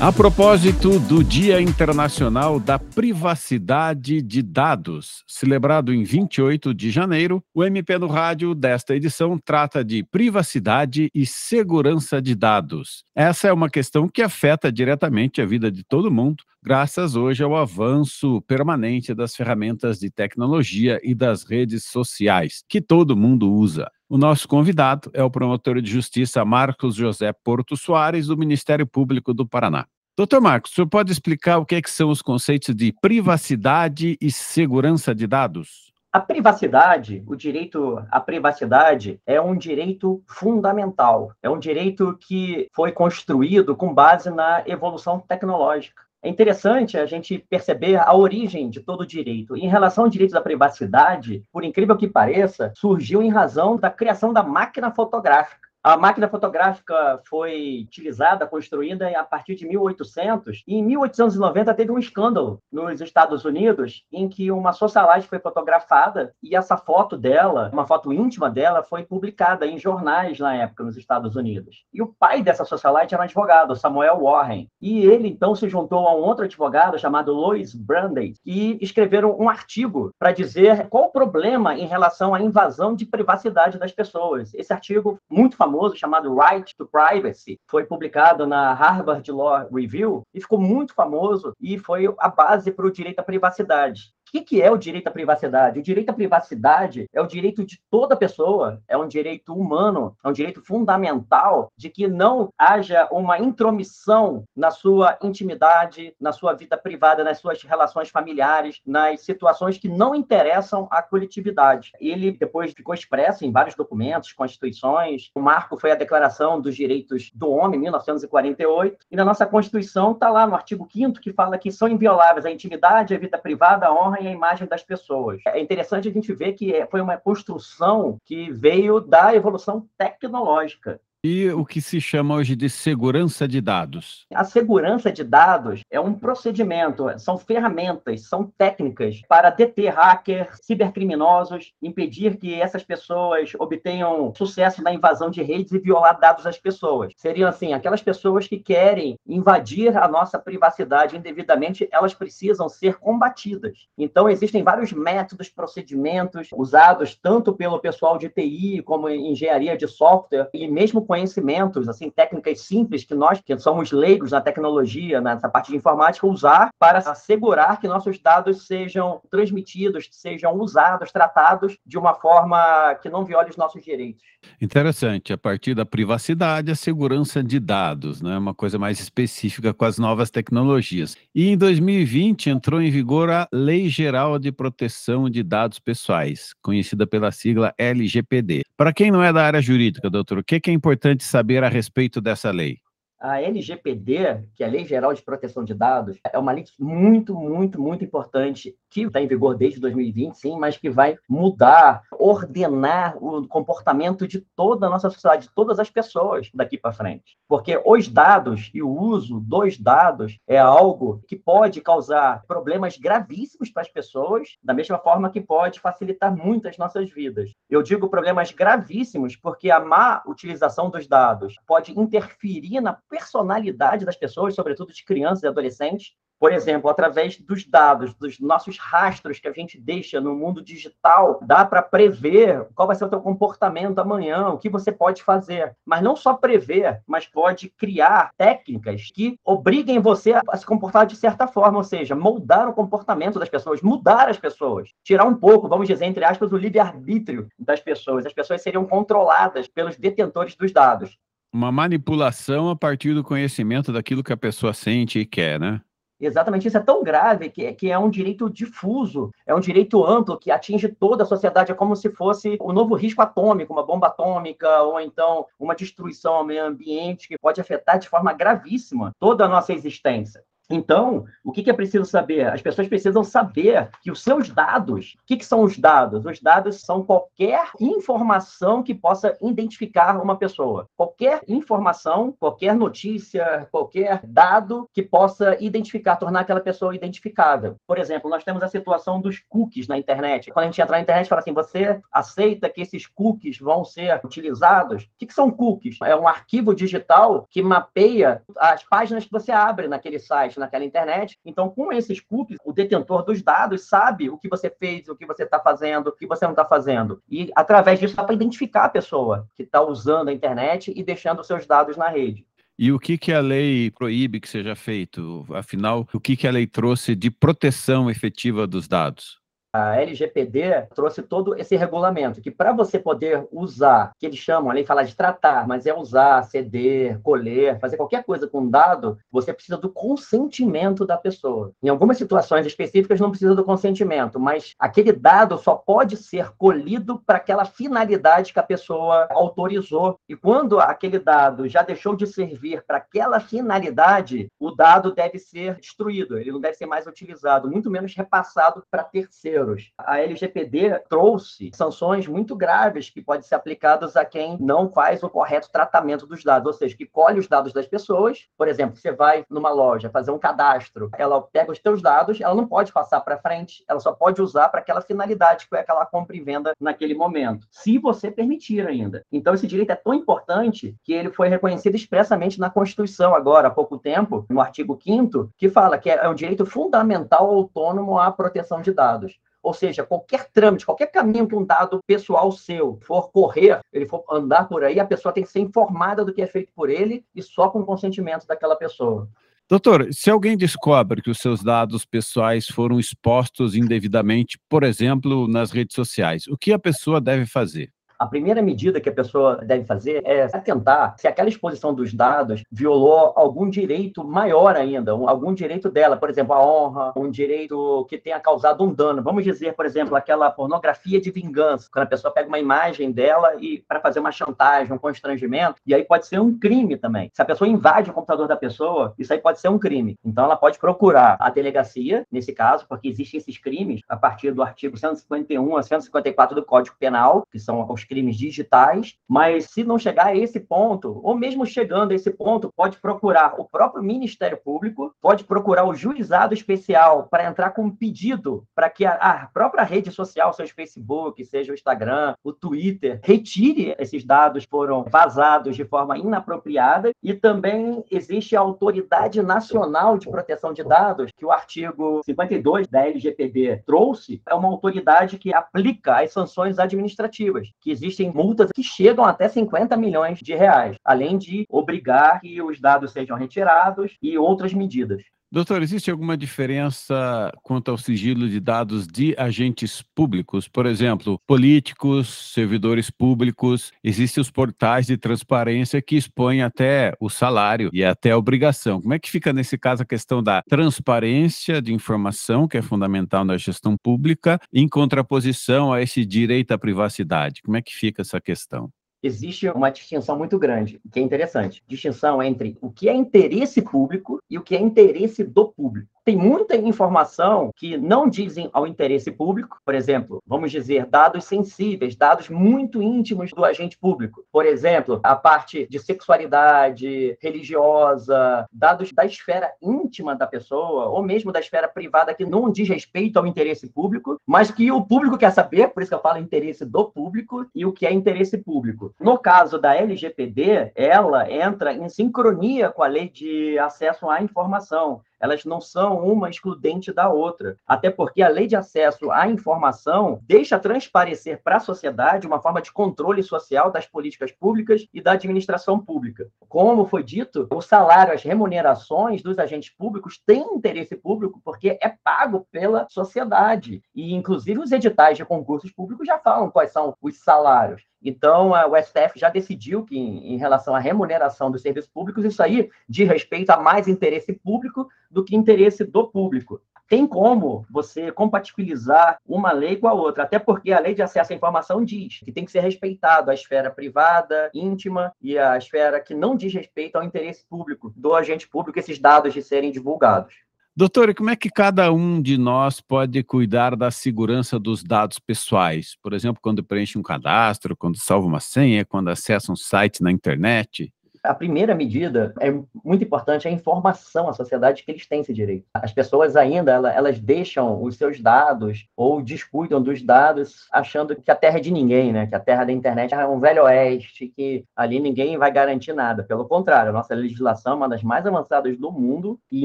A propósito do Dia Internacional da Privacidade de Dados, celebrado em 28 de janeiro, o MP no Rádio desta edição trata de privacidade e segurança de dados. Essa é uma questão que afeta diretamente a vida de todo mundo, graças hoje ao avanço permanente das ferramentas de tecnologia e das redes sociais, que todo mundo usa. O nosso convidado é o promotor de justiça Marcos José Porto Soares, do Ministério Público do Paraná. Doutor Marcos, o senhor pode explicar o que, é que são os conceitos de privacidade e segurança de dados? A privacidade, o direito à privacidade, é um direito fundamental. É um direito que foi construído com base na evolução tecnológica. É interessante a gente perceber a origem de todo o direito. Em relação ao direito da privacidade, por incrível que pareça, surgiu em razão da criação da máquina fotográfica. A máquina fotográfica foi utilizada, construída a partir de 1800, e em 1890 teve um escândalo nos Estados Unidos em que uma socialite foi fotografada e essa foto dela, uma foto íntima dela, foi publicada em jornais na época nos Estados Unidos. E o pai dessa socialite era um advogado, Samuel Warren, e ele então se juntou a um outro advogado chamado Louis Brandeis e escreveram um artigo para dizer qual o problema em relação à invasão de privacidade das pessoas. Esse artigo muito famoso famoso chamado Right to Privacy, foi publicado na Harvard Law Review e ficou muito famoso e foi a base para o direito à privacidade. Que, que é o direito à privacidade? O direito à privacidade é o direito de toda pessoa, é um direito humano, é um direito fundamental de que não haja uma intromissão na sua intimidade, na sua vida privada, nas suas relações familiares, nas situações que não interessam à coletividade. Ele depois ficou expresso em vários documentos, constituições. O marco foi a Declaração dos Direitos do Homem, 1948, e na nossa Constituição está lá no artigo 5 que fala que são invioláveis a intimidade, a vida privada, a honra e a imagem das pessoas. É interessante a gente ver que é, foi uma construção que veio da evolução tecnológica. E o que se chama hoje de segurança de dados? A segurança de dados é um procedimento, são ferramentas, são técnicas para deter hackers, cibercriminosos, impedir que essas pessoas obtenham sucesso na invasão de redes e violar dados das pessoas. Seriam, assim, aquelas pessoas que querem invadir a nossa privacidade indevidamente, elas precisam ser combatidas. Então, existem vários métodos, procedimentos usados tanto pelo pessoal de TI como engenharia de software e mesmo conhecimentos, assim, técnicas simples que nós, que somos leigos na tecnologia, nessa parte de informática, usar para assegurar que nossos dados sejam transmitidos, sejam usados, tratados de uma forma que não viole os nossos direitos. Interessante. A partir da privacidade, a segurança de dados, né? Uma coisa mais específica com as novas tecnologias. E em 2020 entrou em vigor a Lei Geral de Proteção de Dados Pessoais, conhecida pela sigla LGPD. Para quem não é da área jurídica, doutor, o que é importante importante saber a respeito dessa lei? A LGPD, que é a Lei Geral de Proteção de Dados, é uma lei muito, muito, muito importante, que está em vigor desde 2020, sim, mas que vai mudar, ordenar o comportamento de toda a nossa sociedade, de todas as pessoas daqui para frente. Porque os dados e o uso dos dados é algo que pode causar problemas gravíssimos para as pessoas, da mesma forma que pode facilitar muitas nossas vidas. Eu digo problemas gravíssimos porque a má utilização dos dados pode interferir na personalidade das pessoas, sobretudo de crianças e adolescentes, por exemplo, através dos dados, dos nossos rastros que a gente deixa no mundo digital, dá para prever qual vai ser o teu comportamento amanhã, o que você pode fazer. Mas não só prever, mas pode criar técnicas que obriguem você a se comportar de certa forma, ou seja, moldar o comportamento das pessoas, mudar as pessoas, tirar um pouco, vamos dizer, entre aspas, o livre-arbítrio das pessoas. As pessoas seriam controladas pelos detentores dos dados. Uma manipulação a partir do conhecimento daquilo que a pessoa sente e quer, né? Exatamente, isso é tão grave que, que é um direito difuso, é um direito amplo que atinge toda a sociedade, é como se fosse o um novo risco atômico, uma bomba atômica, ou então uma destruição ao meio ambiente que pode afetar de forma gravíssima toda a nossa existência. Então, o que, que é preciso saber? As pessoas precisam saber que os seus dados, o que, são os dados? Os dados são qualquer informação que possa identificar uma pessoa. Qualquer informação, qualquer notícia, qualquer dado que possa identificar, tornar aquela pessoa identificável. Por exemplo, nós temos a situação dos cookies na internet. Quando a gente entra na internet, fala assim: você aceita que esses cookies vão ser utilizados? O que são cookies? É um arquivo digital que mapeia as páginas que você abre naquele site, naquela internet. Então, com esses cookies, o detentor dos dados sabe o que você fez, o que você está fazendo, o que você não está fazendo. E, através disso, dá para identificar a pessoa que está usando a internet e deixando seus dados na rede. E o que, que a lei proíbe que seja feito? Afinal, o que, que a lei trouxe de proteção efetiva dos dados? A LGPD trouxe todo esse regulamento, que para você poder usar, que eles chamam, a lei fala de tratar, mas é usar, ceder, colher, fazer qualquer coisa com dado, você precisa do consentimento da pessoa. Em algumas situações específicas não precisa do consentimento, mas aquele dado só pode ser colhido para aquela finalidade que a pessoa autorizou. E quando aquele dado já deixou de servir para aquela finalidade, o dado deve ser destruído, ele não deve ser mais utilizado, muito menos repassado para terceiros brasileiros. A LGPD trouxe sanções muito graves que podem ser aplicadas a quem não faz o correto tratamento dos dados, ou seja, que colhe os dados das pessoas. Por exemplo, você vai numa loja fazer um cadastro, ela pega os teus dados, ela não pode passar para frente, ela só pode usar para aquela finalidade que é aquela compra e venda naquele momento, se você permitir ainda. Então, esse direito é tão importante que ele foi reconhecido expressamente na Constituição agora, há pouco tempo, no artigo 5 que fala que é um direito fundamental autônomo à proteção de dados. Ou seja, qualquer trâmite, qualquer caminho que um dado pessoal seu for correr, ele for andar por aí, a pessoa tem que ser informada do que é feito por ele e só com o consentimento daquela pessoa. Doutor, se alguém descobre que os seus dados pessoais foram expostos indevidamente, por exemplo, nas redes sociais, o que a pessoa deve fazer? A primeira medida que a pessoa deve fazer é atentar se aquela exposição dos dados violou algum direito maior ainda, algum direito dela, por exemplo, a honra, um direito que tenha causado um dano. Vamos dizer, por exemplo, aquela pornografia de vingança, quando a pessoa pega uma imagem dela e para fazer uma chantagem, um constrangimento, e aí pode ser um crime também. Se a pessoa invade o computador da pessoa, isso aí pode ser um crime. Então ela pode procurar a delegacia, nesse caso, porque existem esses crimes a partir do artigo 151 a 154 do Código Penal, que são os crimes digitais, mas se não chegar a esse ponto, ou mesmo chegando a esse ponto, pode procurar o próprio Ministério Público, pode procurar o juizado especial para entrar com um pedido para que a, a própria rede social, seja o Facebook, seja o Instagram, o Twitter, retire esses dados que foram vazados de forma inapropriada. E também existe a Autoridade Nacional de Proteção de Dados, que o artigo 52 da LGPD trouxe, é uma autoridade que aplica as sanções administrativas, que existem multas que chegam até 50 milhões de reais, além de obrigar que os dados sejam retirados e outras medidas. Doutor, existe alguma diferença quanto ao sigilo de dados de agentes públicos? Por exemplo, políticos, servidores públicos, existem os portais de transparência que expõem até o salário e até a obrigação. Como é que fica nesse caso a questão da transparência de informação, que é fundamental na gestão pública, em contraposição a esse direito à privacidade? Como é que fica essa questão? Existe uma distinção muito grande, que é interessante. Distinção entre o que é interesse público e o que é interesse do público tem muita informação que não dizem ao interesse público, por exemplo, vamos dizer, dados sensíveis, dados muito íntimos do agente público. Por exemplo, a parte de sexualidade religiosa, dados da esfera íntima da pessoa, ou mesmo da esfera privada que não diz respeito ao interesse público, mas que o público quer saber, por isso que eu falo interesse do público e o que é interesse público. No caso da LGPD, ela entra em sincronia com a lei de acesso à informação elas não são uma excludente da outra. Até porque a lei de acesso à informação deixa transparecer para a sociedade uma forma de controle social das políticas públicas e da administração pública. Como foi dito, o salário, as remunerações dos agentes públicos têm interesse público porque é pago pela sociedade. E, inclusive, os editais de concursos públicos já falam quais são os salários. Então, o STF já decidiu que, em, relação à remuneração dos serviços públicos, isso aí diz respeito a mais interesse público do que interesse do público. tem como você compatibilizar uma lei com a outra, até porque a lei de acesso à informação diz que tem que ser respeitado a esfera privada, íntima e a esfera que não diz respeito ao interesse público do agente público, esses dados de serem divulgados. Doutor, como é que cada um de nós pode cuidar da segurança dos dados pessoais? Por exemplo, quando preenche um cadastro, quando salva uma senha, quando acessa um site na internet? A primeira medida é muito importante é a informação à sociedade que eles têm esse direito. As pessoas ainda elas deixam os seus dados ou descuidam dos dados achando que a terra é de ninguém, né? Que a terra da internet é um velho oeste, que ali ninguém vai garantir nada. Pelo contrário, a nossa legislação é uma das mais avançadas do mundo e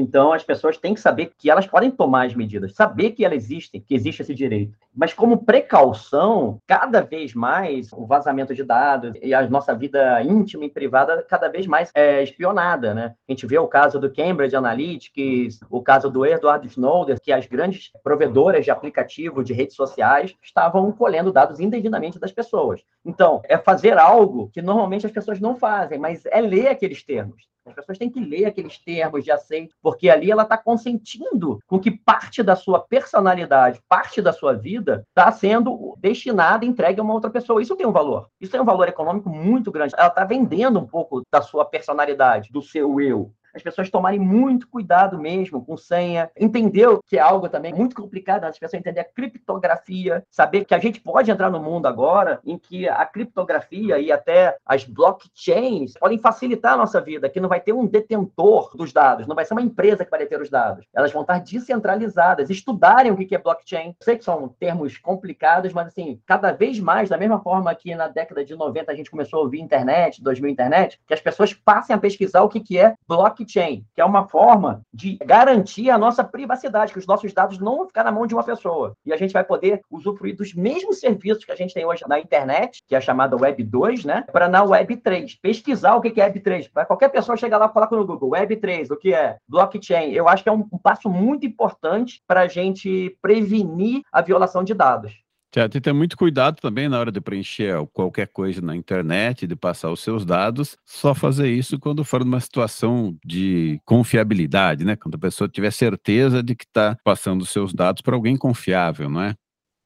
então as pessoas têm que saber que elas podem tomar as medidas, saber que elas existem, que existe esse direito. Mas como precaução, cada vez mais o vazamento de dados e a nossa vida íntima e privada cada vez mais é espionada, né? A gente vê o caso do Cambridge Analytics, o caso do Edward Snowden, que as grandes provedoras de aplicativo de redes sociais estavam colhendo dados indevidamente das pessoas. Então, é fazer algo que normalmente as pessoas não fazem, mas é ler aqueles termos. As pessoas têm que ler aqueles termos de aceito, porque ali ela está consentindo com que parte da sua personalidade, parte da sua vida, está sendo destinada, entregue a uma outra pessoa. Isso tem um valor. Isso tem um valor econômico muito grande. Ela está vendendo um pouco da sua personalidade, do seu eu as pessoas tomarem muito cuidado mesmo com senha, entender que é algo também muito complicado, as pessoas entender a criptografia, saber que a gente pode entrar no mundo agora em que a criptografia e até as blockchains podem facilitar a nossa vida, que não vai ter um detentor dos dados, não vai ser uma empresa que vai deter os dados. Elas vão estar descentralizadas, estudarem o que é blockchain. sei que são termos complicados, mas assim, cada vez mais, da mesma forma que na década de 90 a gente começou a ouvir internet, 2000 internet, que as pessoas passem a pesquisar o que é blockchain blockchain, que é uma forma de garantir a nossa privacidade, que os nossos dados não vão ficar na mão de uma pessoa. E a gente vai poder usufruir dos mesmos serviços que a gente tem hoje na internet, que é chamada Web 2, né? Para na Web 3. Pesquisar o que é Web 3. Para qualquer pessoa chegar lá e colocar no Google Web 3, o que é blockchain. Eu acho que é um passo muito importante para a gente prevenir a violação de dados. Tem que ter muito cuidado também na hora de preencher qualquer coisa na internet, de passar os seus dados. Só fazer isso quando for numa situação de confiabilidade, né? Quando a pessoa tiver certeza de que está passando os seus dados para alguém confiável, não é?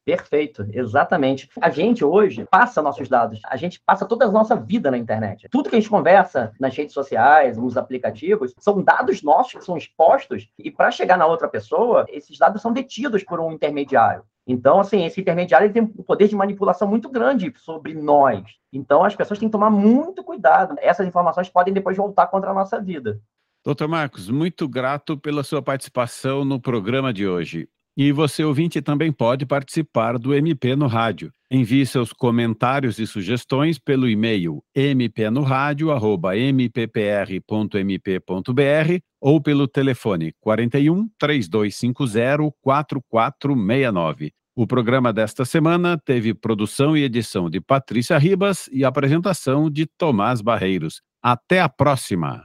Perfeito, exatamente. A gente hoje passa nossos dados, a gente passa toda a nossa vida na internet. Tudo que a gente conversa nas redes sociais, nos aplicativos, são dados nossos que são expostos e para chegar na outra pessoa, esses dados são detidos por um intermediário. Então, assim, esse intermediário tem um poder de manipulação muito grande sobre nós. Então, as pessoas têm que tomar muito cuidado. Essas informações podem depois voltar contra a nossa vida. Doutor Marcos, muito grato pela sua participação no programa de hoje. E você, ouvinte, também pode participar do MP no Rádio. Envie seus comentários e sugestões pelo e-mail mpnoradio.mppr.mp.br ou pelo telefone 41 3250 4469. O programa desta semana teve produção e edição de Patrícia Ribas e apresentação de Tomás Barreiros. Até a próxima!